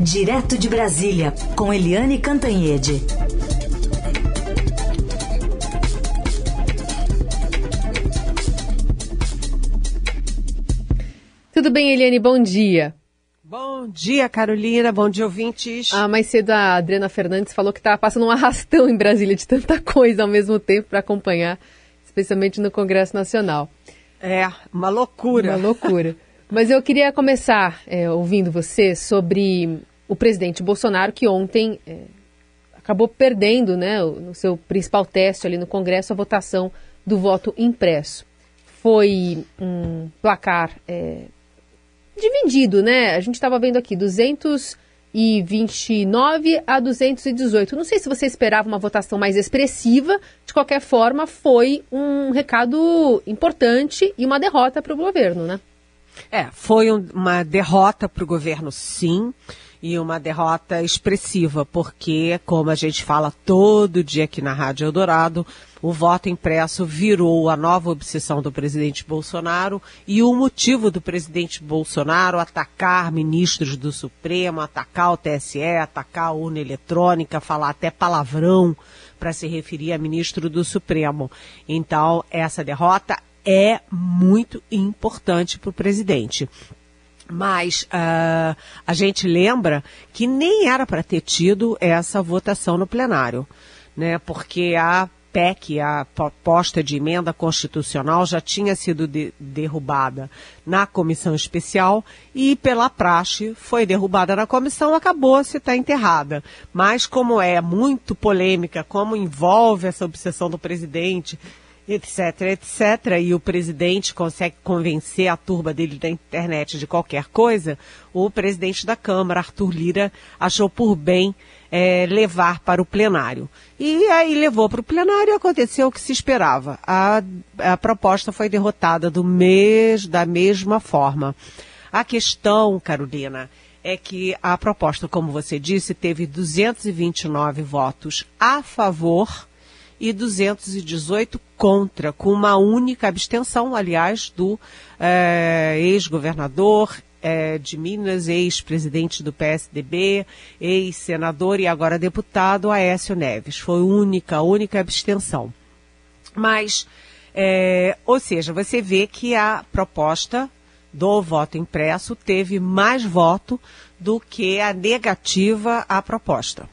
Direto de Brasília, com Eliane Cantanhede. Tudo bem, Eliane? Bom dia. Bom dia, Carolina. Bom dia, ouvintes. Ah, mais cedo a Adriana Fernandes falou que estava passando um arrastão em Brasília de tanta coisa ao mesmo tempo para acompanhar, especialmente no Congresso Nacional. É, uma loucura. Uma loucura. Mas eu queria começar é, ouvindo você sobre o presidente Bolsonaro, que ontem é, acabou perdendo, né, no seu principal teste ali no Congresso, a votação do voto impresso. Foi um placar é, dividido, né? A gente estava vendo aqui 229 a 218. Não sei se você esperava uma votação mais expressiva. De qualquer forma, foi um recado importante e uma derrota para o governo, né? É, foi um, uma derrota para o governo, sim e uma derrota expressiva, porque, como a gente fala todo dia aqui na Rádio Eldorado, o voto impresso virou a nova obsessão do presidente Bolsonaro e o motivo do presidente Bolsonaro atacar ministros do Supremo, atacar o TSE, atacar a urna eletrônica, falar até palavrão para se referir a ministro do Supremo. Então, essa derrota é muito importante para o presidente. Mas uh, a gente lembra que nem era para ter tido essa votação no plenário, né? Porque a PEC, a proposta de emenda constitucional, já tinha sido de, derrubada na comissão especial e, pela praxe, foi derrubada na comissão, acabou se está enterrada. Mas, como é muito polêmica, como envolve essa obsessão do presidente etc, etc, e o presidente consegue convencer a turba dele da internet de qualquer coisa, o presidente da Câmara, Arthur Lira, achou por bem é, levar para o plenário. E aí levou para o plenário e aconteceu o que se esperava. A, a proposta foi derrotada do mes, da mesma forma. A questão, Carolina, é que a proposta, como você disse, teve 229 votos a favor e 218 contra, com uma única abstenção, aliás, do é, ex-governador é, de Minas, ex-presidente do PSDB, ex-senador e agora deputado Aécio Neves. Foi única, única abstenção. Mas, é, ou seja, você vê que a proposta do voto impresso teve mais voto do que a negativa à proposta.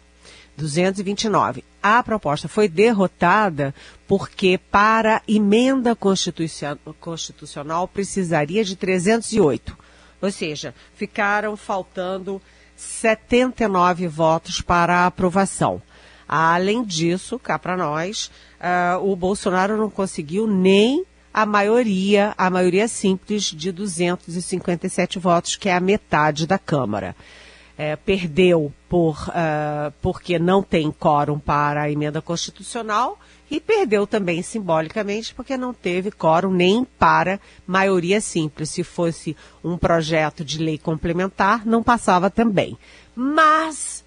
229 a proposta foi derrotada porque para emenda constitucional precisaria de 308. Ou seja, ficaram faltando 79 votos para a aprovação. Além disso, cá para nós, uh, o Bolsonaro não conseguiu nem a maioria, a maioria simples de 257 votos, que é a metade da Câmara é, perdeu por, uh, porque não tem quórum para a emenda constitucional e perdeu também simbolicamente porque não teve quórum nem para maioria simples. Se fosse um projeto de lei complementar, não passava também. Mas,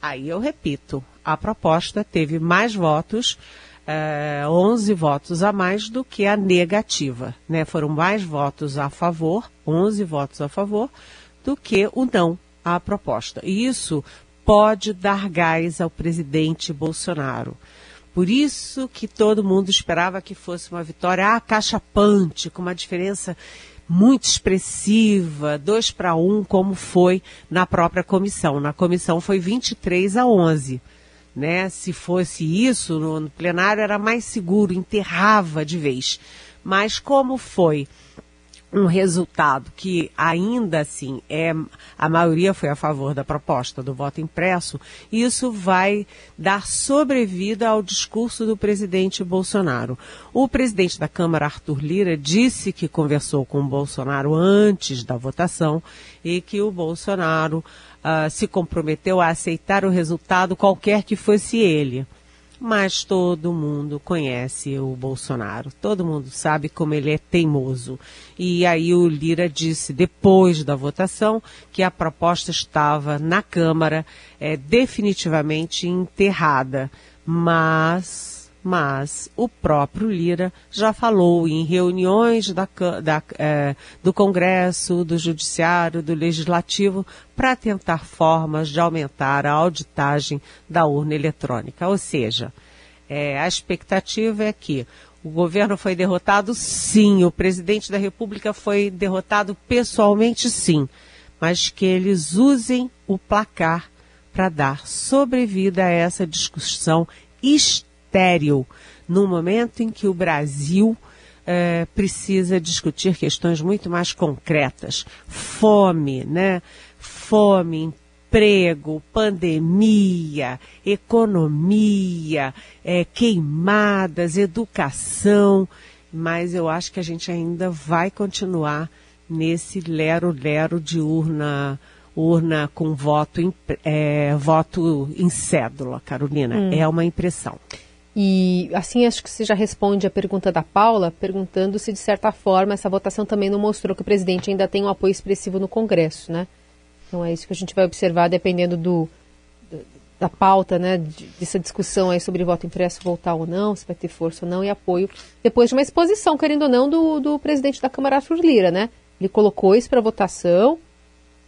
aí eu repito, a proposta teve mais votos, uh, 11 votos a mais do que a negativa. Né? Foram mais votos a favor, 11 votos a favor, do que o não a proposta. E isso pode dar gás ao presidente Bolsonaro. Por isso que todo mundo esperava que fosse uma vitória acachapante, com uma diferença muito expressiva, 2 para 1, um, como foi na própria comissão. Na comissão foi 23 a 11. Né? Se fosse isso, no plenário era mais seguro, enterrava de vez. Mas como foi um resultado que ainda assim é a maioria foi a favor da proposta do voto impresso, isso vai dar sobrevida ao discurso do presidente Bolsonaro. O presidente da Câmara, Arthur Lira, disse que conversou com o Bolsonaro antes da votação e que o Bolsonaro uh, se comprometeu a aceitar o resultado qualquer que fosse ele mas todo mundo conhece o Bolsonaro, todo mundo sabe como ele é teimoso. E aí o Lira disse, depois da votação, que a proposta estava na Câmara é, definitivamente enterrada, mas mas o próprio Lira já falou em reuniões da, da, é, do Congresso, do Judiciário, do Legislativo, para tentar formas de aumentar a auditagem da urna eletrônica. Ou seja, é, a expectativa é que o governo foi derrotado, sim. O presidente da República foi derrotado pessoalmente, sim. Mas que eles usem o placar para dar sobrevida a essa discussão histórica estéril no momento em que o Brasil é, precisa discutir questões muito mais concretas. Fome, né? Fome, emprego, pandemia, economia, é, queimadas, educação. Mas eu acho que a gente ainda vai continuar nesse lero-lero de urna urna com voto em, é, voto em cédula, Carolina. Hum. É uma impressão. E assim acho que você já responde a pergunta da Paula, perguntando se de certa forma essa votação também não mostrou que o presidente ainda tem um apoio expressivo no Congresso, né? Então é isso que a gente vai observar dependendo do, da pauta, né, dessa discussão aí sobre voto impresso voltar ou não, se vai ter força ou não e apoio depois de uma exposição, querendo ou não, do, do presidente da Câmara Arthur Lira, né? Ele colocou isso para votação,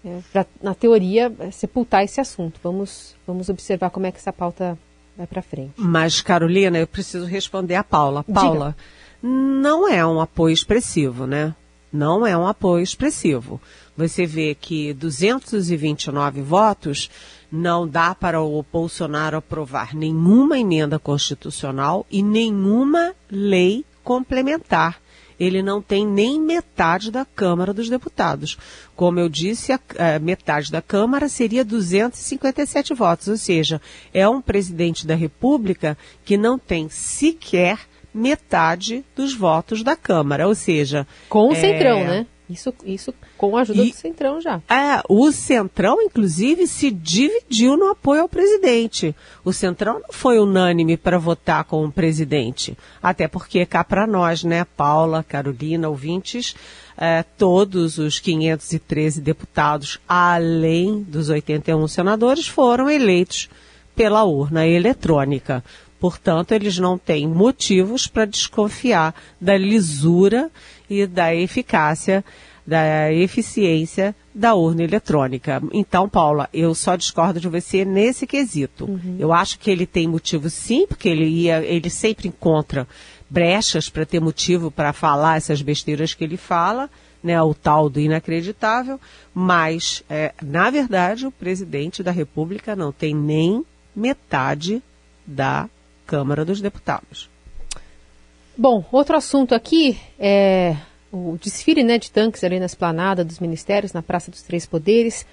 é, para na teoria sepultar esse assunto. Vamos vamos observar como é que essa pauta vai para frente. Mas, Carolina, eu preciso responder a Paula. Paula, Diga. não é um apoio expressivo, né? Não é um apoio expressivo. Você vê que 229 votos não dá para o Bolsonaro aprovar nenhuma emenda constitucional e nenhuma lei complementar ele não tem nem metade da Câmara dos Deputados. Como eu disse, a, a metade da Câmara seria 257 votos, ou seja, é um presidente da República que não tem sequer metade dos votos da Câmara, ou seja... Com o é... Centrão, né? Isso, isso com a ajuda e, do Centrão já. É, o Centrão, inclusive, se dividiu no apoio ao presidente. O Centrão não foi unânime para votar com o presidente. Até porque cá para nós, né, Paula, Carolina, ouvintes, é, todos os 513 deputados, além dos 81 senadores, foram eleitos pela urna eletrônica. Portanto, eles não têm motivos para desconfiar da lisura e da eficácia, da eficiência da urna eletrônica. Então, Paula, eu só discordo de você nesse quesito. Uhum. Eu acho que ele tem motivo sim, porque ele ia, ele sempre encontra brechas para ter motivo para falar essas besteiras que ele fala, né, o tal do inacreditável, mas, é, na verdade, o presidente da República não tem nem metade da Câmara dos Deputados. Bom, outro assunto aqui é o desfile né, de tanques ali na esplanada dos ministérios, na Praça dos Três Poderes.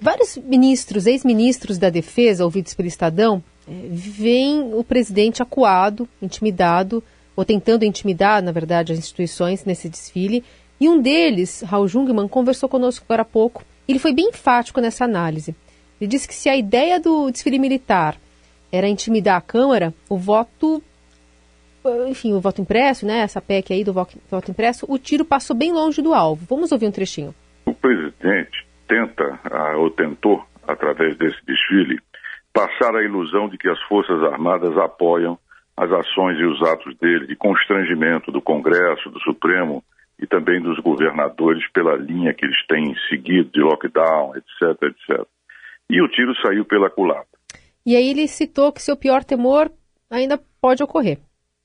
Vários ministros, ex-ministros da Defesa, ouvidos pelo Estadão, é, veem o presidente acuado, intimidado, ou tentando intimidar, na verdade, as instituições nesse desfile. E um deles, Raul Jungmann, conversou conosco agora há pouco. Ele foi bem enfático nessa análise. Ele disse que se a ideia do desfile militar era intimidar a Câmara, o voto, enfim, o voto impresso, né, essa PEC aí do voto, voto impresso, o tiro passou bem longe do alvo. Vamos ouvir um trechinho. O presidente tenta, ou tentou, através desse desfile, passar a ilusão de que as Forças Armadas apoiam as ações e os atos dele de constrangimento do Congresso, do Supremo e também dos governadores pela linha que eles têm seguido de lockdown, etc, etc. E o tiro saiu pela culatra. E aí ele citou que seu pior temor ainda pode ocorrer.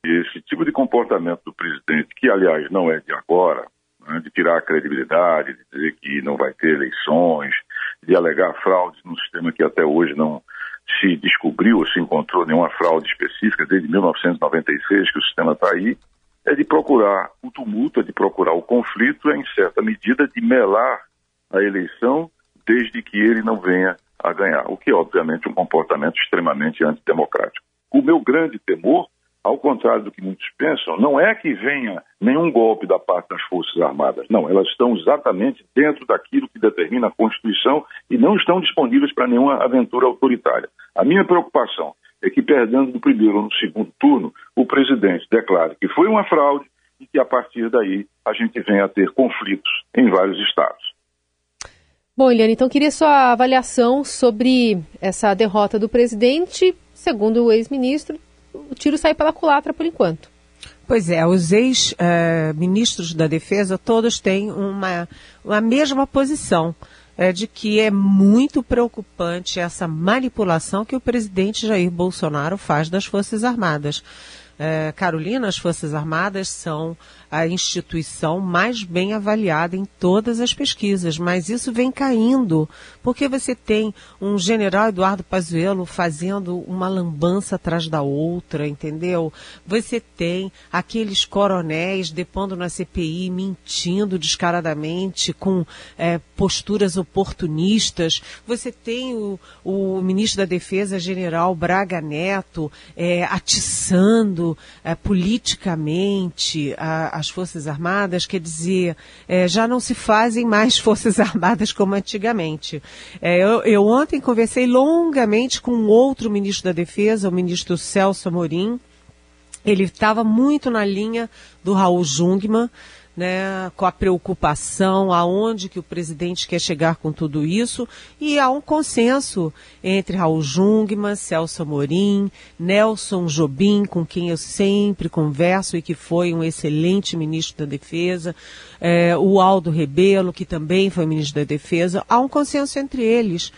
Esse tipo de comportamento do presidente, que aliás não é de agora, né, de tirar a credibilidade, de dizer que não vai ter eleições, de alegar fraudes num sistema que até hoje não se descobriu ou se encontrou nenhuma fraude específica desde 1996 que o sistema está aí, é de procurar o tumulto, é de procurar o conflito, é em certa medida de melar a eleição desde que ele não venha a ganhar, o que é, obviamente, um comportamento extremamente antidemocrático. O meu grande temor, ao contrário do que muitos pensam, não é que venha nenhum golpe da parte das Forças Armadas. Não, elas estão exatamente dentro daquilo que determina a Constituição e não estão disponíveis para nenhuma aventura autoritária. A minha preocupação é que, perdendo no primeiro ou no segundo turno, o presidente declare que foi uma fraude e que, a partir daí, a gente venha a ter conflitos em vários estados. Bom, Eliane, então queria sua avaliação sobre essa derrota do presidente. Segundo o ex-ministro, o tiro sai pela culatra por enquanto. Pois é, os ex-ministros da Defesa todos têm uma, uma mesma posição. É de que é muito preocupante essa manipulação que o presidente Jair Bolsonaro faz das Forças Armadas. É, Carolina, as Forças Armadas são a instituição mais bem avaliada em todas as pesquisas, mas isso vem caindo, porque você tem um general Eduardo Pazuello fazendo uma lambança atrás da outra, entendeu? Você tem aqueles coronéis depondo na CPI, mentindo descaradamente, com é, posturas oportunistas. Você tem o, o, ministro da Defesa, general Braga Neto, é, atiçando é, politicamente a, as Forças Armadas, quer dizer, é, já não se fazem mais Forças Armadas como antigamente. É, eu, eu, ontem conversei longamente com outro ministro da Defesa, o ministro Celso Amorim. Ele estava muito na linha do Raul Jungmann né, com a preocupação aonde que o presidente quer chegar com tudo isso. E há um consenso entre Raul Jungmann, Celso Amorim, Nelson Jobim, com quem eu sempre converso e que foi um excelente ministro da Defesa, é, o Aldo Rebelo, que também foi ministro da Defesa, há um consenso entre eles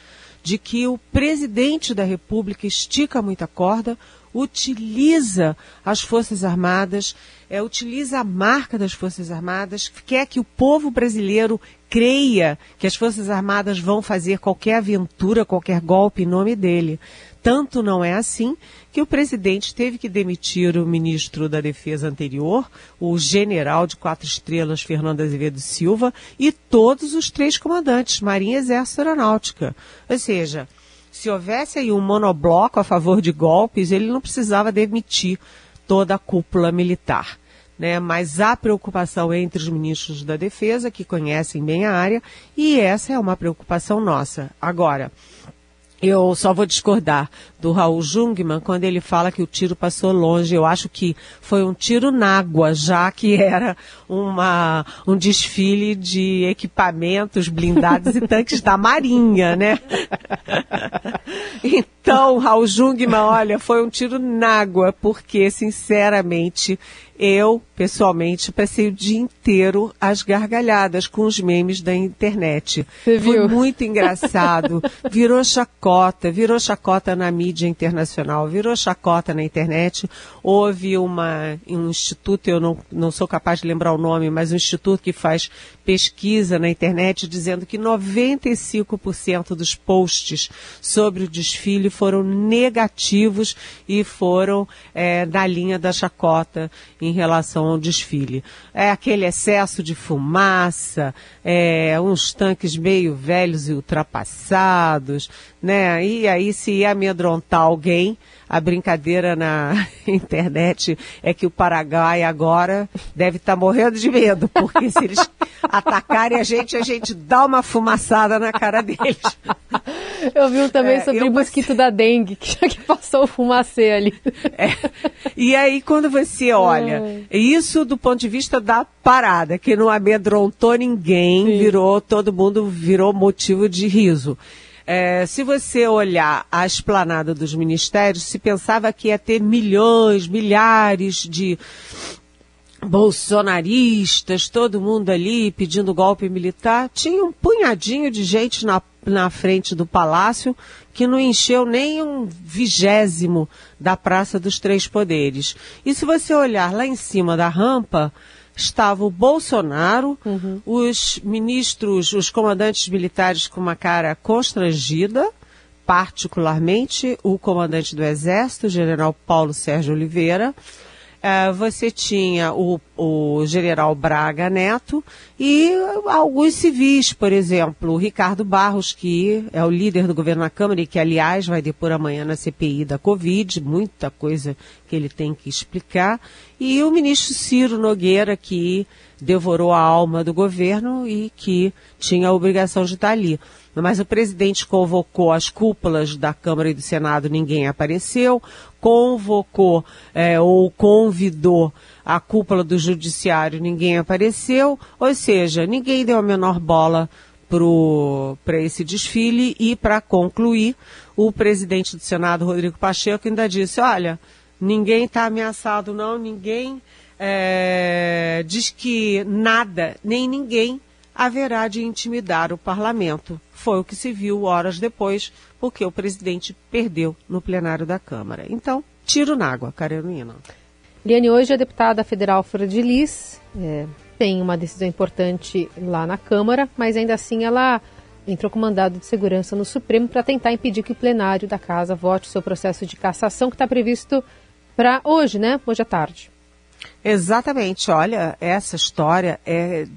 de que o presidente da República estica muita corda, utiliza as Forças Armadas, é, utiliza a marca das Forças Armadas, quer que o povo brasileiro creia que as Forças Armadas vão fazer qualquer aventura, qualquer golpe em nome dele. Tanto não é assim que o presidente teve que demitir o ministro da Defesa anterior, o general de quatro estrelas Fernando Azevedo Silva, e todos os três comandantes, Marinha, Exército e Aeronáutica. Ou seja, se houvesse aí um monobloco a favor de golpes, ele não precisava demitir toda a cúpula militar. Né? Mas há preocupação entre os ministros da Defesa, que conhecem bem a área, e essa é uma preocupação nossa. Agora, eu só vou discordar do Raul Jungmann quando ele fala que o tiro passou longe. Eu acho que foi um tiro na água, já que era uma, um desfile de equipamentos blindados e tanques da Marinha, né? Então, Raul Jungmann, olha, foi um tiro na água, porque, sinceramente, eu, pessoalmente, passei o dia inteiro às gargalhadas com os memes da internet. Você Foi viu? muito engraçado. Virou chacota, virou chacota na mídia internacional, virou chacota na internet. Houve uma, um instituto, eu não, não sou capaz de lembrar o nome, mas um instituto que faz pesquisa na internet dizendo que 95% dos posts sobre o desfile foram negativos e foram é, na linha da chacota em relação ao desfile. É aquele excesso de fumaça, é, uns tanques meio velhos e ultrapassados, né? E aí se ia alguém, a brincadeira na internet é que o Paraguai agora deve estar tá morrendo de medo, porque se eles atacarem a gente, a gente dá uma fumaçada na cara deles. Eu vi um também É, sobre o mosquito da dengue, que já que passou o fumacê ali. É. E aí, quando você olha, isso do ponto de vista da parada, que não amedrontou ninguém, Sim. virou, todo mundo virou motivo de riso. É, se você olhar a esplanada dos ministérios, se pensava que ia ter milhões, milhares de bolsonaristas, todo mundo ali pedindo golpe militar. Tinha um punhadinho de gente na, na frente do palácio que não encheu nem um vigésimo da Praça dos Três Poderes. E se você olhar lá em cima da rampa, estava o Bolsonaro, os ministros, os comandantes militares com uma cara constrangida, particularmente o comandante do Exército, general Paulo Sérgio Oliveira. Eh, você tinha o, o general Braga Neto e alguns civis, por exemplo, o Ricardo Barros, que é o líder do governo na Câmara e que, aliás, vai depor amanhã na CPI da Covid, muita coisa que ele tem que explicar, e o ministro Ciro Nogueira, que devorou a alma do governo e que tinha a obrigação de estar ali. Mas o presidente convocou as cúpulas da Câmara e do Senado, ninguém apareceu. Convocou é, ou convidou a cúpula do Judiciário, ninguém apareceu. Ou seja, ninguém deu a menor bola para esse desfile. E, para concluir, o presidente do Senado, Rodrigo Pacheco, ainda disse: olha. ninguém está ameaçado, não, ninguém é, diz que nada, nem ninguém haverá de intimidar o parlamento. Foi o que se viu horas depois, porque o presidente perdeu no plenário da Câmara. Então, tiro na água, Carolina. Liane, hoje a deputada federal Flor de Lis é, tem uma decisão importante lá na Câmara, mas ainda assim ela entrou com mandado de segurança no Supremo para tentar impedir que o plenário da casa vote seu processo de cassação que está previsto para hoje, né? Hoje à tarde. Exatamente. Olha, essa história é,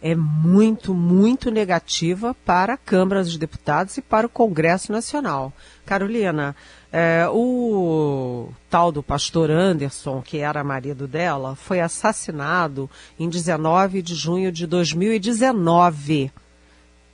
é muito, muito negativa para a Câmara dos Deputados e para o Congresso Nacional. Carolina, é, o tal do pastor Anderson, que era marido dela, foi assassinado em 19 de junho de 2019.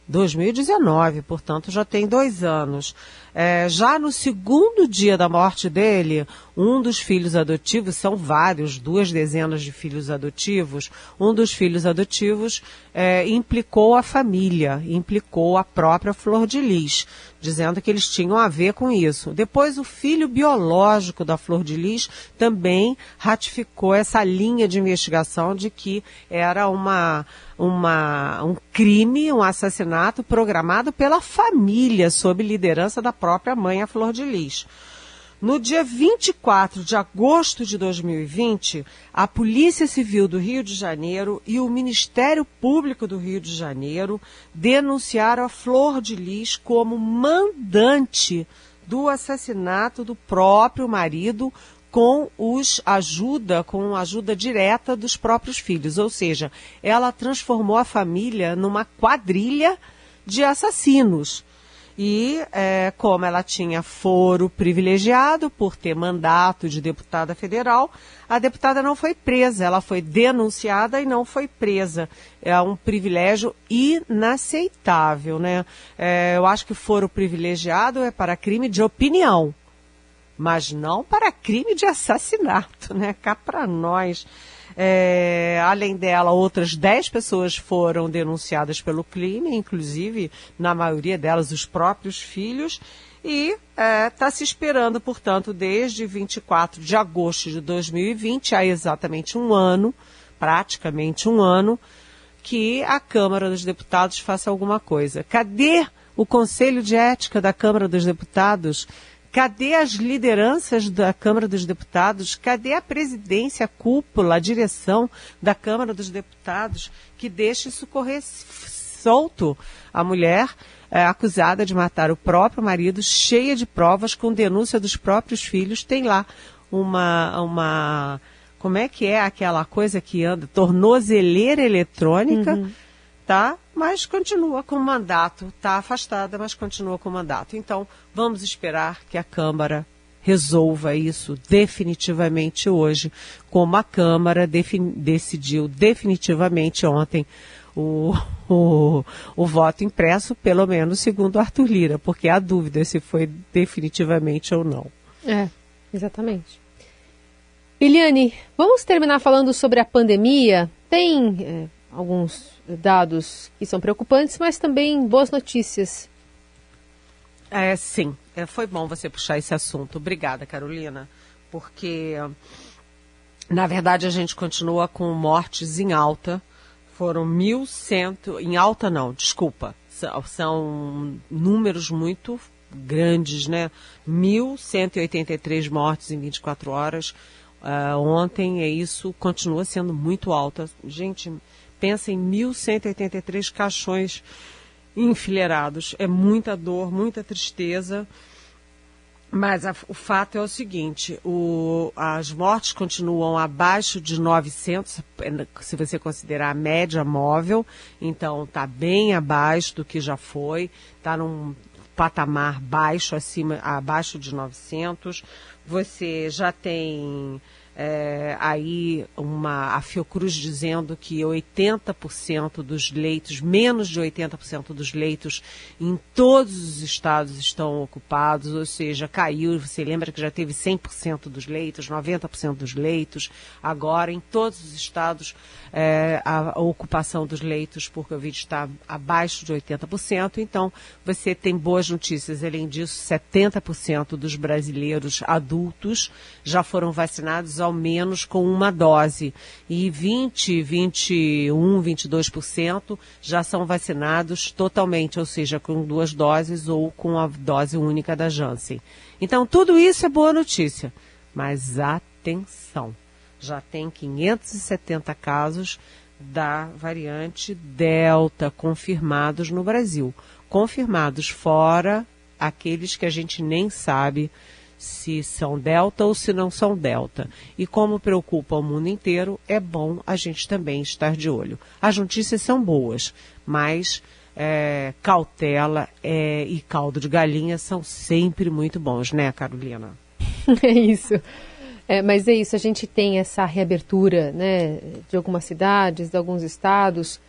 2019, portanto já tem dois anos. É, já no segundo dia da morte dele, um dos filhos adotivos, são vários, duas dezenas de filhos adotivos, um dos filhos adotivos é, implicou a família, implicou a própria Flor de Lis, dizendo que eles tinham a ver com isso. Depois, o filho biológico da Flor de Lis também ratificou essa linha de investigação de que era uma uma, um crime, um assassinato programado pela família, sob liderança da própria mãe, a Flor de Lis. No dia 24 de agosto de 2020, a Polícia Civil do Rio de Janeiro e o Ministério Público do Rio de Janeiro denunciaram a Flor de Lis como mandante do assassinato do próprio marido com os ajuda, com ajuda direta dos próprios filhos. Ou seja, ela transformou a família numa quadrilha de assassinos. E é, como ela tinha foro privilegiado por ter mandato de deputada federal, a deputada não foi presa, ela foi denunciada e não foi presa. É um privilégio inaceitável, né? É, eu acho que foro privilegiado é para crime de opinião mas não para crime de assassinato, né? Cá para nós. É, além dela, outras 10 pessoas foram denunciadas pelo crime, inclusive, na maioria delas, os próprios filhos. E está é, tá se esperando, portanto, desde 24 de agosto de 2020, há exatamente um ano, praticamente um ano, que a Câmara dos Deputados faça alguma coisa. Cadê o Conselho de Ética da Câmara dos Deputados? Cadê as lideranças da Câmara dos Deputados? Cadê a presidência, a cúpula, a direção da Câmara dos Deputados que deixa isso correr solto? A mulher é, acusada de matar o próprio marido, cheia de provas, com denúncia dos próprios filhos, tem lá uma, uma como é que é aquela coisa que anda, tornozeleira eletrônica, uhum. Tá? mas continua com o mandato, está afastada, mas continua com o mandato. Então, vamos esperar que a Câmara resolva isso definitivamente hoje, como a Câmara decidiu definitivamente ontem o, o, o voto impresso, pelo menos segundo Arthur Lira, porque há dúvida se foi definitivamente ou não. É, exatamente. Eliane, vamos terminar falando sobre a pandemia. Tem é, alguns dados que são preocupantes, mas também boas notícias. É, sim, é, foi bom você puxar esse assunto. Obrigada, Carolina, porque na verdade a gente continua com mortes em alta. Foram 1.100, em alta não, desculpa, são, são números muito grandes, né? 1.183 mortes em 24 horas. Uh, ontem, é isso, continua sendo muito alta. Gente, pensa em 1.183 caixões enfileirados. É muita dor, muita tristeza. Mas a, o fato é o seguinte: o, as mortes continuam abaixo de 900, se você considerar a média móvel, então está bem abaixo do que já foi, está num patamar baixo, acima, abaixo de 900. Você já tem é, aí uma, a Fiocruz dizendo que 80% dos leitos, menos de 80% dos leitos em todos os estados estão ocupados, ou seja, caiu, você lembra que já teve 100% dos leitos, 90% dos leitos, agora em todos os estados é, a, a, ocupação dos leitos por Covid está abaixo de 80%, então você tem boas notícias, além disso, 70% dos brasileiros adultos já foram vacinados menos com uma dose. E 20, 21, 22% já são vacinados totalmente, ou seja, com duas doses ou com a dose única da Janssen. Então, tudo isso é boa notícia. Mas atenção, já tem 570 casos da variante Delta confirmados no Brasil. Confirmados fora aqueles que a gente nem sabe se são delta ou se não são delta. E como preocupa o mundo inteiro, é bom a gente também estar de olho. As notícias são boas, mas é, cautela é, e caldo de galinha são sempre muito bons, né, Carolina? É isso. É, mas é isso, a gente tem essa reabertura né, de algumas cidades, de alguns estados,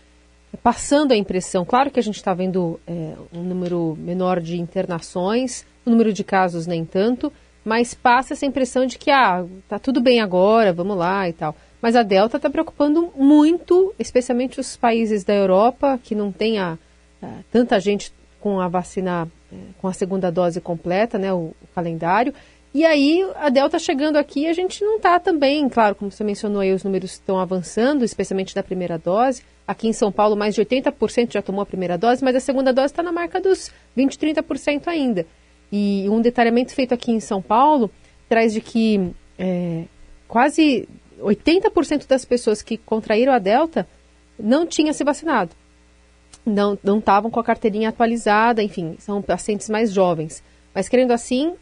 passando a impressão, claro que a gente está vendo é, um número menor de internações, o número de casos nem tanto, mas passa essa impressão de que, ah, tá tudo bem agora, vamos lá e tal. Mas a Delta está preocupando muito, especialmente os países da Europa, que não tem a, a, tanta gente com a vacina, é, com a segunda dose completa, né, o, o calendário. E aí, a Delta chegando aqui, a gente não está também, claro, como você mencionou aí, os números estão avançando, especialmente da primeira dose. Aqui em São Paulo, mais de 80% já tomou a primeira dose, mas a segunda dose está na marca dos 20%, 30% ainda. E um detalhamento feito aqui em São Paulo traz de que é, quase 80% das pessoas que contraíram a Delta não tinham se vacinado. Não estavam com a carteirinha atualizada, enfim, são pacientes mais jovens. Mas, querendo assim,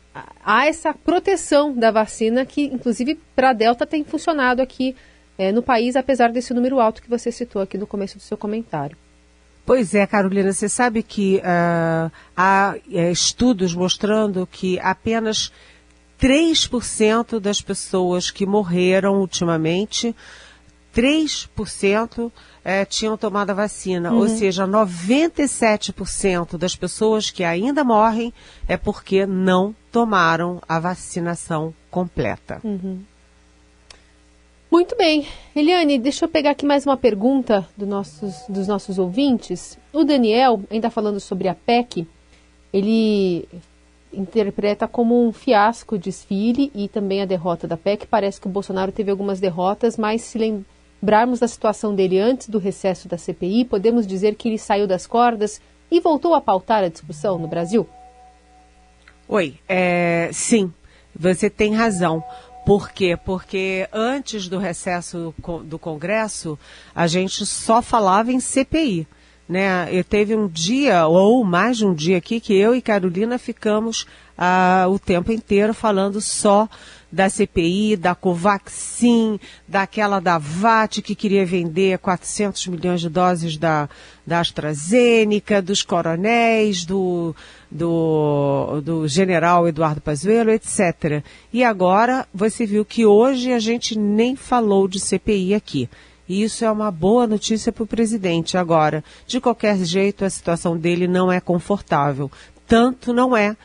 há essa proteção da vacina que, inclusive, para a Delta tem funcionado aqui é, no país, apesar desse número alto que você citou aqui no começo do seu comentário. Pois é, Carolina, você sabe que uh, há uh, estudos mostrando que apenas 3% das pessoas que morreram ultimamente, 3% é, tinham tomado a vacina. Uhum. Ou seja, 97% das pessoas que ainda morrem é porque não tomaram a vacinação completa. Uhum. Muito bem. Eliane, deixa eu pegar aqui mais uma pergunta do nossos, dos nossos ouvintes. O Daniel, ainda falando sobre a PEC, ele interpreta como um fiasco o desfile e também a derrota da PEC. Parece que o Bolsonaro teve algumas derrotas, mas se lembrarmos da situação dele antes do recesso da CPI, podemos dizer que ele saiu das cordas e voltou a pautar a discussão no Brasil? Oi, é, sim, você tem razão. Por quê? Porque antes do recesso do Congresso, a gente só falava em CPI. Né? E teve um dia, ou mais de um dia aqui, que eu e Carolina ficamos ah, o tempo inteiro falando só da CPI, da Covaxin, daquela da VAT que queria vender 400 milhões de doses da, da AstraZeneca, dos coronéis, do, do, do general Eduardo Pazuello, etc. E agora você viu que hoje a gente nem falou de CPI aqui. E isso é uma boa notícia para o presidente. Agora, de qualquer jeito, a situação dele não é confortável. Tanto não é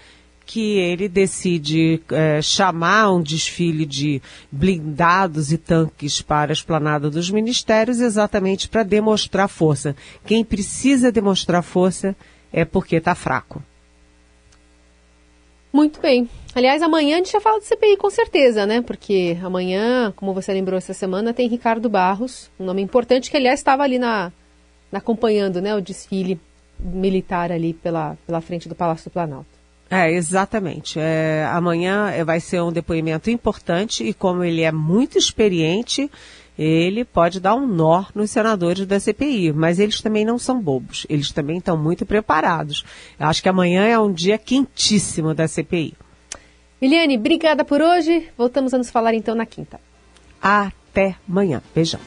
que ele decide é, chamar um desfile de blindados e tanques para a esplanada dos ministérios exatamente para demonstrar força. Quem precisa demonstrar força é porque está fraco. Muito bem. Aliás, amanhã a gente já fala de CPI com certeza, né? Porque amanhã, como você lembrou essa semana, tem Ricardo Barros, um nome importante que, aliás, estava ali na, na acompanhando né, o desfile militar ali pela, pela frente do Palácio do Planalto. É, exatamente. É, amanhã é, vai ser um depoimento importante e como ele é muito experiente, ele pode dar um nó nos senadores da CPI, mas eles também não são bobos, eles também estão muito preparados. Eu acho que amanhã é um dia quentíssimo da CPI. Eliane, obrigada por hoje. Voltamos a nos falar então na quinta. Até amanhã. Beijão.